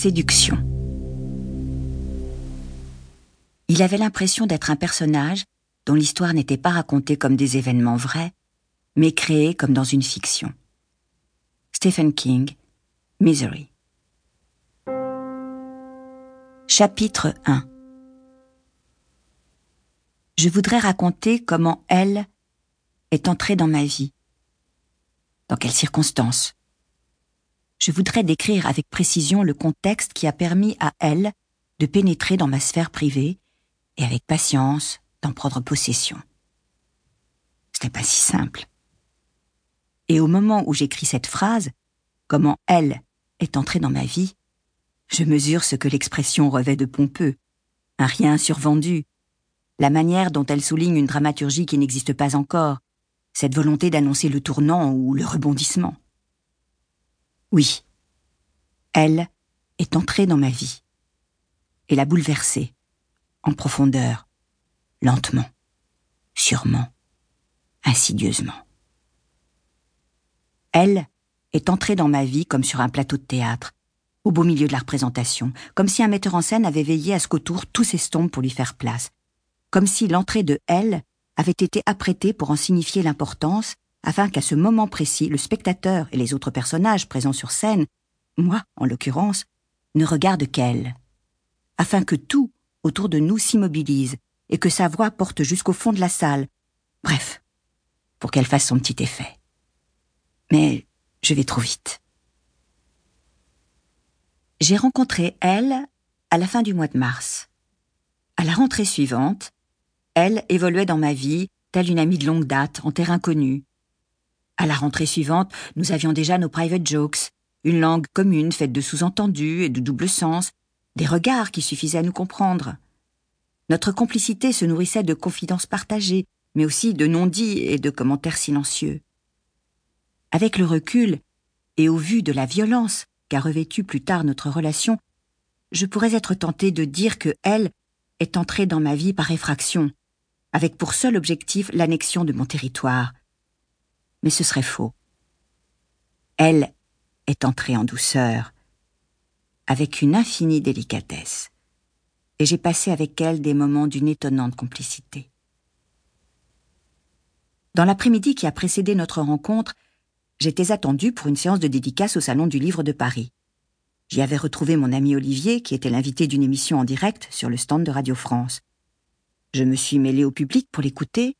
Séduction. Il avait l'impression d'être un personnage dont l'histoire n'était pas racontée comme des événements vrais, mais créée comme dans une fiction. Stephen King, Misery. Chapitre 1 Je voudrais raconter comment elle est entrée dans ma vie. Dans quelles circonstances? Je voudrais décrire avec précision le contexte qui a permis à elle de pénétrer dans ma sphère privée et avec patience d'en prendre possession. Ce n'est pas si simple. Et au moment où j'écris cette phrase, comment elle est entrée dans ma vie, je mesure ce que l'expression revêt de pompeux, un rien survendu, la manière dont elle souligne une dramaturgie qui n'existe pas encore, cette volonté d'annoncer le tournant ou le rebondissement. Oui, elle est entrée dans ma vie et l'a bouleversée, en profondeur, lentement, sûrement, insidieusement. Elle est entrée dans ma vie comme sur un plateau de théâtre, au beau milieu de la représentation, comme si un metteur en scène avait veillé à ce qu'autour tout s'estompe pour lui faire place, comme si l'entrée de elle avait été apprêtée pour en signifier l'importance, afin qu'à ce moment précis, le spectateur et les autres personnages présents sur scène, moi en l'occurrence, ne regardent qu'elle, afin que tout autour de nous s'immobilise et que sa voix porte jusqu'au fond de la salle, bref, pour qu'elle fasse son petit effet. Mais je vais trop vite. J'ai rencontré elle à la fin du mois de mars. À la rentrée suivante, elle évoluait dans ma vie, telle une amie de longue date, en terrain connu. À la rentrée suivante, nous avions déjà nos private jokes, une langue commune faite de sous-entendus et de double sens, des regards qui suffisaient à nous comprendre. Notre complicité se nourrissait de confidences partagées, mais aussi de non-dits et de commentaires silencieux. Avec le recul, et au vu de la violence qu'a revêtue plus tard notre relation, je pourrais être tentée de dire que elle est entrée dans ma vie par effraction, avec pour seul objectif l'annexion de mon territoire. Mais ce serait faux. Elle est entrée en douceur, avec une infinie délicatesse, et j'ai passé avec elle des moments d'une étonnante complicité. Dans l'après-midi qui a précédé notre rencontre, j'étais attendue pour une séance de dédicace au Salon du Livre de Paris. J'y avais retrouvé mon ami Olivier, qui était l'invité d'une émission en direct sur le stand de Radio France. Je me suis mêlée au public pour l'écouter.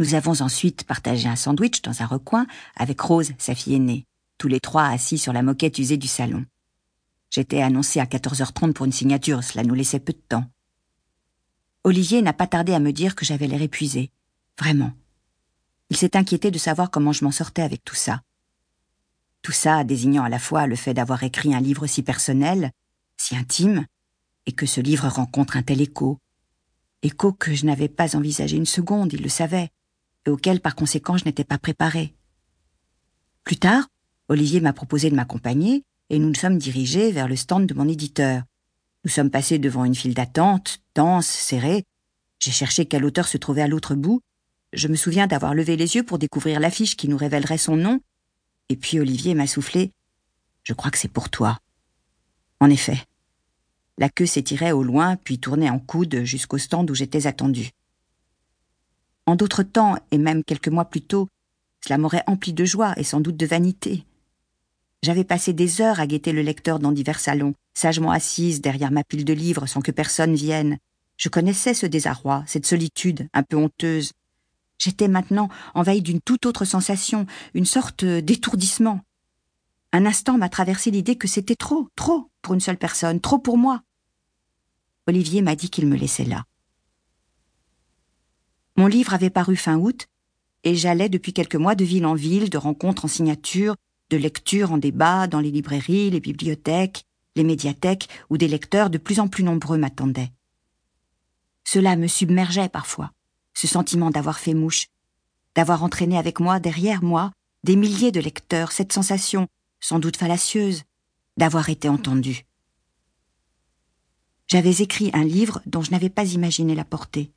Nous avons ensuite partagé un sandwich dans un recoin avec Rose, sa fille aînée, tous les trois assis sur la moquette usée du salon. J'étais annoncée à 14h30 pour une signature, cela nous laissait peu de temps. Olivier n'a pas tardé à me dire que j'avais l'air épuisée. Vraiment. Il s'est inquiété de savoir comment je m'en sortais avec tout ça. Tout ça désignant à la fois le fait d'avoir écrit un livre si personnel, si intime, et que ce livre rencontre un tel écho. Écho que je n'avais pas envisagé une seconde, il le savait, et auquel par conséquent je n'étais pas préparée. Plus tard, Olivier m'a proposé de m'accompagner, et nous nous sommes dirigés vers le stand de mon éditeur. Nous sommes passés devant une file d'attente, dense, serrée. J'ai cherché quel auteur se trouvait à l'autre bout, je me souviens d'avoir levé les yeux pour découvrir l'affiche qui nous révélerait son nom, et puis Olivier m'a soufflé Je crois que c'est pour toi. En effet. La queue s'étirait au loin, puis tournait en coude jusqu'au stand où j'étais attendu. En d'autres temps, et même quelques mois plus tôt, cela m'aurait empli de joie et sans doute de vanité. J'avais passé des heures à guetter le lecteur dans divers salons, sagement assise derrière ma pile de livres sans que personne vienne. Je connaissais ce désarroi, cette solitude un peu honteuse, J'étais maintenant envahie d'une toute autre sensation, une sorte d'étourdissement. Un instant m'a traversé l'idée que c'était trop, trop pour une seule personne, trop pour moi. Olivier m'a dit qu'il me laissait là. Mon livre avait paru fin août, et j'allais depuis quelques mois de ville en ville, de rencontres en signature, de lectures en débat dans les librairies, les bibliothèques, les médiathèques, où des lecteurs de plus en plus nombreux m'attendaient. Cela me submergeait parfois ce sentiment d'avoir fait mouche, d'avoir entraîné avec moi, derrière moi, des milliers de lecteurs, cette sensation, sans doute fallacieuse, d'avoir été entendu. J'avais écrit un livre dont je n'avais pas imaginé la portée.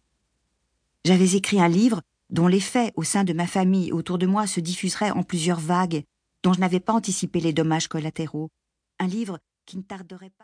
J'avais écrit un livre dont l'effet au sein de ma famille autour de moi se diffuserait en plusieurs vagues, dont je n'avais pas anticipé les dommages collatéraux. Un livre qui ne tarderait pas.